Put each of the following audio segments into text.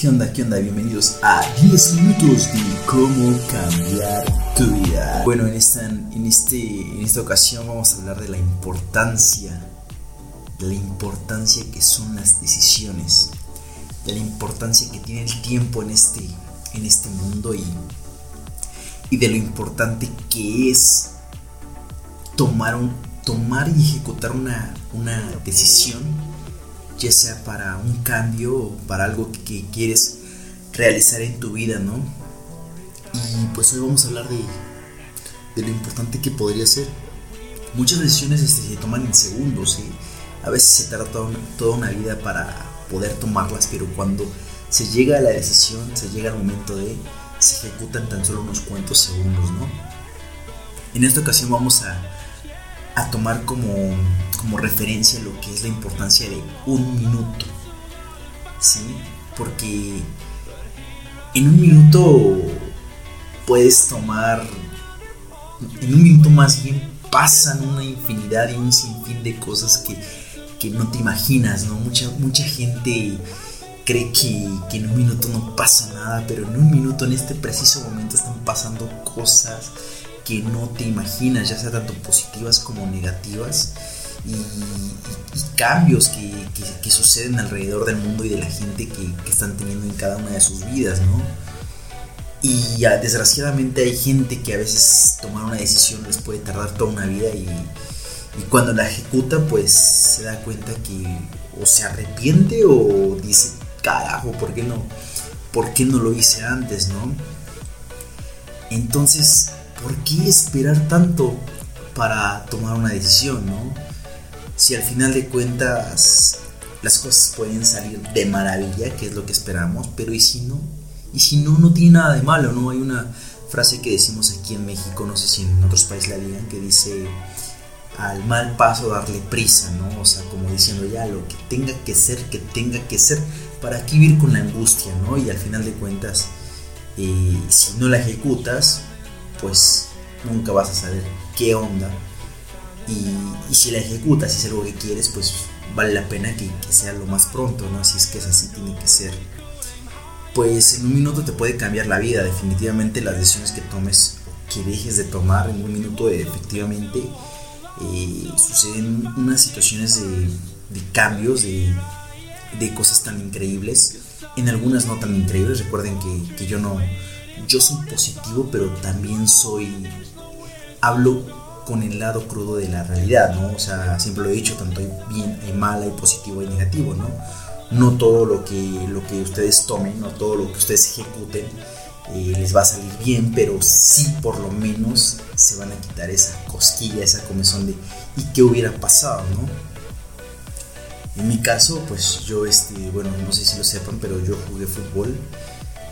¿Qué onda? ¿Qué onda? Bienvenidos a 10 minutos de cómo cambiar tu vida. Bueno, en esta, en, este, en esta ocasión vamos a hablar de la importancia, de la importancia que son las decisiones, de la importancia que tiene el tiempo en este, en este mundo y, y de lo importante que es tomar, un, tomar y ejecutar una, una decisión ya sea para un cambio o para algo que, quieres realizar en tu vida, ¿no? Y pues hoy vamos a hablar de, de lo importante que podría ser. Muchas decisiones este, se toman en segundos, ¿sí? A veces se tarda toda una, vida para poder tomarlas, pero cuando se llega a la decisión, se llega al momento de, se ejecutan tan solo unos cuantos segundos, ¿no? En esta ocasión vamos a, a tomar como como referencia lo que es la importancia de un minuto. ¿Sí? Porque en un minuto puedes tomar, en un minuto más bien pasan una infinidad y un sinfín de cosas que, que no te imaginas, ¿no? Mucha, mucha gente cree que, que, en un minuto no pasa nada, pero en un minuto, en este preciso momento, están pasando cosas que no te imaginas, ya sea tanto positivas como negativas y, cambios que, que, suceden alrededor del mundo y de la gente que, que, están teniendo en cada una de sus vidas, ¿no? Y desgraciadamente hay gente que a veces tomar una decisión les puede tardar toda una vida y, y cuando la ejecuta pues se da cuenta que o se arrepiente o dice, carajo, ¿por qué no? ¿Por qué no lo hice antes, no? Entonces, ¿por qué esperar tanto para tomar una decisión, no? Si al final de cuentas las cosas pueden salir de maravilla, que es lo que esperamos, pero ¿y si no? Y si no, no tiene nada de malo, ¿no? Hay una frase que decimos aquí en México, no sé si en otros países la digan, que dice al mal paso darle prisa, ¿no? O sea, como diciendo ya lo que tenga que ser, que tenga que ser, para qué vivir con la angustia, ¿no? Y al final de cuentas, eh, si no la ejecutas, pues nunca vas a saber qué onda y, si la ejecutas, si es algo que quieres, pues vale la pena que, sea lo más pronto, ¿no? Si es que es así, tiene que ser. Pues en un minuto te puede cambiar la vida, definitivamente las decisiones que tomes que dejes de tomar en un minuto efectivamente eh, suceden unas situaciones de, cambios, de, de, cosas tan increíbles, en algunas no tan increíbles, recuerden que, que yo no, yo soy positivo, pero también soy, hablo con el lado crudo de la realidad, ¿no? O sea, siempre lo he dicho, tanto hay bien, hay mala, hay positivo, y negativo, ¿no? No todo lo que, lo que ustedes tomen, no todo lo que ustedes ejecuten eh, les va a salir bien, pero sí por lo menos se van a quitar esa cosquilla, esa comezón de ¿y qué hubiera pasado, no? En mi caso, pues yo, este, bueno, no sé si lo sepan, pero yo jugué fútbol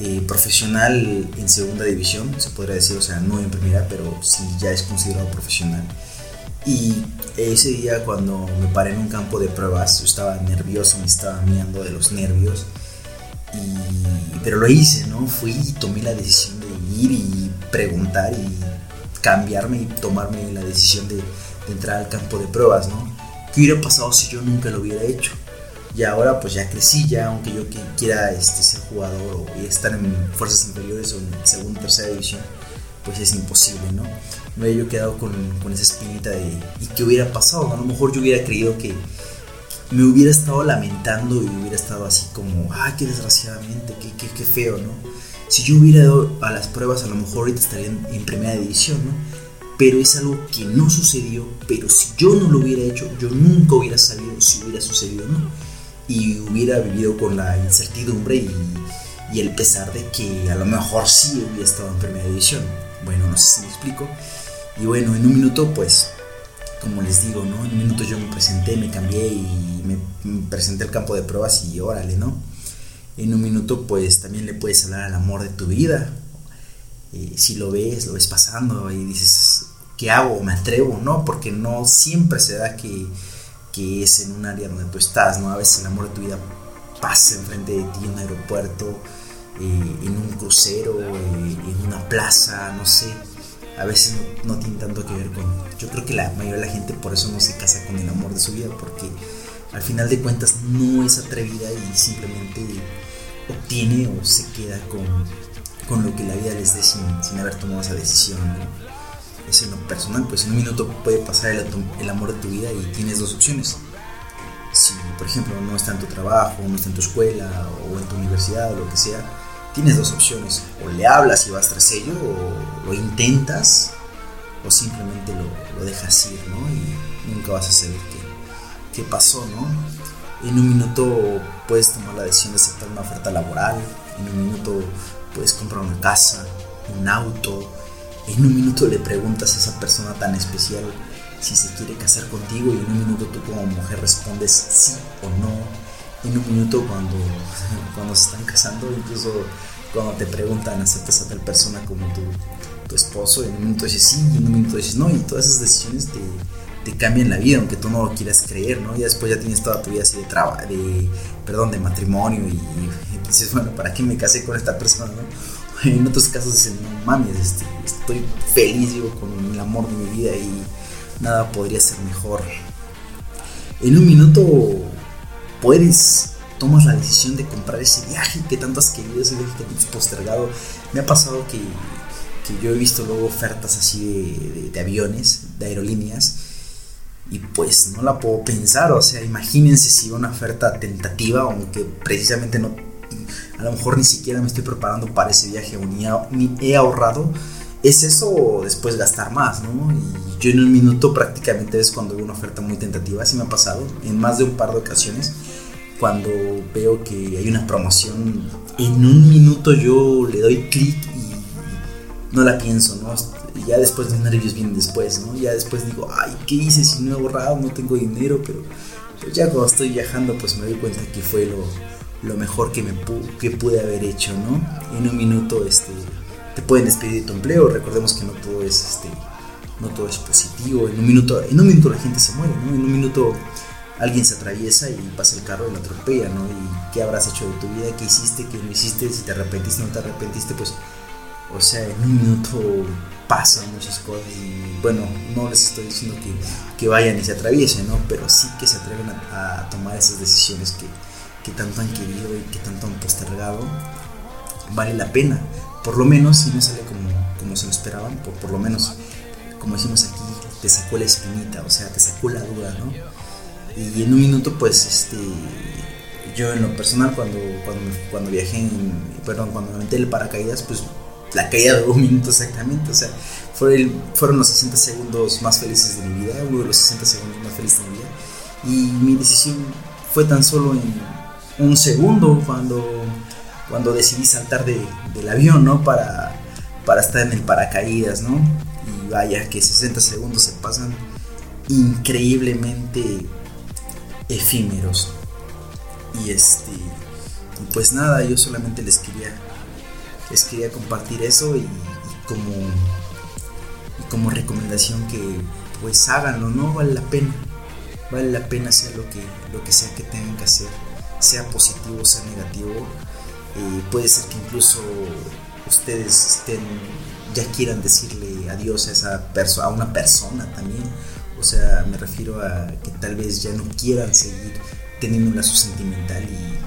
eh, profesional en segunda división, se podría decir, o sea, no en primera, pero sí ya es considerado profesional. Y ese día cuando me paré en un campo de pruebas, yo estaba nervioso, me estaba mirando de los nervios, y, pero lo hice, ¿no? Fui y tomé la decisión de ir y preguntar y cambiarme y tomarme la decisión de, de entrar al campo de pruebas, ¿no? ¿Qué hubiera pasado si yo nunca lo hubiera hecho? Y ahora pues ya crecí, ya aunque yo quiera este, ser jugador o estar en fuerzas inferiores o en segunda o tercera división, pues es imposible, ¿no? Me hubiera yo quedado con, con, esa espinita de ¿y qué hubiera pasado? A lo mejor yo hubiera creído que me hubiera estado lamentando y hubiera estado así como, ¡ay, qué desgraciadamente, qué, qué, qué feo, ¿no? Si yo hubiera dado a las pruebas, a lo mejor ahorita estaría en, en primera división, ¿no? Pero es algo que no sucedió, pero si yo no lo hubiera hecho, yo nunca hubiera sabido si hubiera sucedido, ¿no? Y hubiera vivido con la incertidumbre y, y, el pesar de que a lo mejor sí hubiera estado en primera división. Bueno, no sé si me explico. Y bueno, en un minuto, pues, como les digo, ¿no? En un minuto yo me presenté, me cambié y me, presenté al campo de pruebas y órale, ¿no? En un minuto, pues, también le puedes hablar al amor de tu vida. Eh, si lo ves, lo ves pasando y dices, ¿qué hago? ¿Me atrevo? ¿No? Porque no siempre se da que que es en un área donde tú estás, ¿no? A veces el amor de tu vida pasa enfrente de ti en un aeropuerto, eh, en un crucero, eh, en una plaza, no sé. A veces no, tiene tanto que ver con... Yo creo que la mayoría de la gente por eso no se casa con el amor de su vida, porque al final de cuentas no es atrevida y simplemente tiene o se queda con, con lo que la vida les dé sin, sin haber tomado esa decisión. Es en lo personal, pues en un minuto puede pasar el, el amor de tu vida y tienes dos opciones. Si, por ejemplo, no está en tu trabajo, no está en tu escuela o en tu universidad o lo que sea, tienes dos opciones. O le hablas y vas tras ello, o lo intentas, o simplemente lo, lo dejas ir, ¿no? Y nunca vas a saber qué, qué pasó, ¿no? En un minuto puedes tomar la decisión de aceptar una oferta laboral, en un minuto puedes comprar una casa, un auto, en un minuto le preguntas a esa persona tan especial si se quiere casar contigo y en un minuto tú como mujer respondes sí o no. En un minuto cuando, cuando se están casando, incluso cuando te preguntan aceptas a tal persona como tu, tu esposo, en un minuto dices sí y en un minuto dices no y todas esas decisiones te, te cambian la vida, aunque tú no lo quieras creer, ¿no? Y después ya tienes toda tu vida así de trabajo, de, perdón, de matrimonio y, dices, bueno, ¿para qué me casé con esta persona, no? En otros casos dicen, no mames, este, estoy feliz, digo, con el amor de mi vida y nada podría ser mejor. En un minuto puedes, tomas la decisión de comprar ese viaje que tanto has querido, ese viaje que has postergado. Me ha pasado que, que yo he visto luego ofertas así de, de, aviones, de aerolíneas, y pues no la puedo pensar, o sea, imagínense si una oferta tentativa, aunque precisamente no, a lo mejor ni siquiera me estoy preparando para ese viaje o ni, ni he ahorrado, es eso o después gastar más, ¿no? Y yo en un minuto prácticamente es cuando veo una oferta muy tentativa, así me ha pasado en más de un par de ocasiones, cuando veo que hay una promoción, en un minuto yo le doy clic y no la pienso, ¿no? Y ya después los nervios vienen después, ¿no? Ya después digo, ay, ¿qué hice si no he ahorrado? No tengo dinero, pero pues ya cuando estoy viajando pues me doy cuenta que fue lo, lo mejor que, me que pude haber hecho, ¿no? En un minuto, este te pueden despedir de tu empleo. Recordemos que no todo es este, no todo es positivo. En un minuto, en un minuto la gente se muere, ¿no? En un minuto alguien se atraviesa y pasa el carro y lo atropella, ¿no? Y qué habrás hecho de tu vida, qué hiciste, qué no hiciste, si te arrepentiste no te arrepentiste, pues, o sea, en un minuto pasan muchas cosas y bueno, no les estoy diciendo que, que vayan y se atraviesen, ¿no? Pero sí que se atreven a, a tomar esas decisiones que, que tanto han querido y que tanto han postergado, vale la pena por lo menos si no sale como, como se lo esperaban, por, por lo menos, como decimos aquí, te sacó la espinita, o sea, te sacó la duda, ¿no? Y en un minuto, pues, este, yo en lo personal, cuando, cuando, cuando viajé, perdón, cuando me metí el paracaídas, pues la caída de un minuto exactamente, o sea, fue fueron los 60 segundos más felices de mi vida, uno de los 60 segundos más felices de mi vida, y mi decisión fue tan solo en un segundo cuando cuando decidí saltar de, del avión, ¿no? Para, para estar en el paracaídas, ¿no? Y vaya que 60 segundos se pasan increíblemente efímeros. Y este, pues nada, yo solamente les quería, les quería compartir eso y, como, como recomendación que pues háganlo, ¿no? Vale la pena, vale la pena hacer lo que, lo que sea que tengan que hacer, sea positivo, sea negativo eh, puede ser que incluso ustedes estén, ya quieran decirle adiós a, esa a una persona también. O sea, me refiero a que tal vez ya no quieran seguir teniendo un lazo sentimental y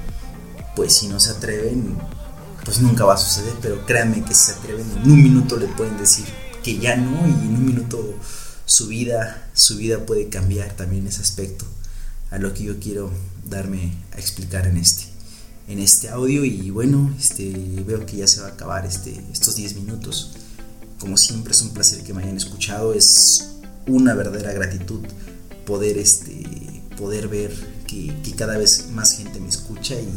pues si no se atreven, pues nunca va a suceder, pero créanme que si se atreven en un minuto le pueden decir que ya no y en un minuto su vida, su vida puede cambiar también ese aspecto a lo que yo quiero darme a explicar en este en este audio. Y bueno, este, veo que ya se va a acabar este, estos 10 minutos. Como siempre es un placer que me hayan escuchado, es una verdadera gratitud poder, este, poder ver que, cada vez más gente me escucha. Y,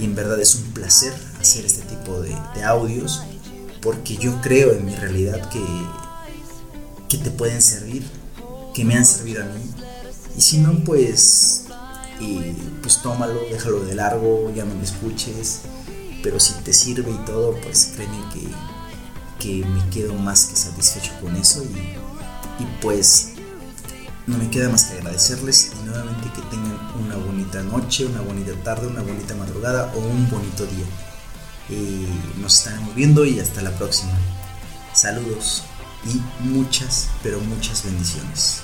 y, en verdad es un placer hacer este tipo de, de, audios porque yo creo en mi realidad que, que te pueden servir, que me han servido a mí y si no pues pues tómalo, déjalo de largo, ya no me escuches, pero si te sirve y todo, pues créeme que, que me quedo más que satisfecho con eso y, y, pues no me queda más que agradecerles y nuevamente que tengan una bonita noche, una bonita tarde, una bonita madrugada o un bonito día. Y nos estaremos viendo y hasta la próxima. Saludos y muchas, pero muchas bendiciones.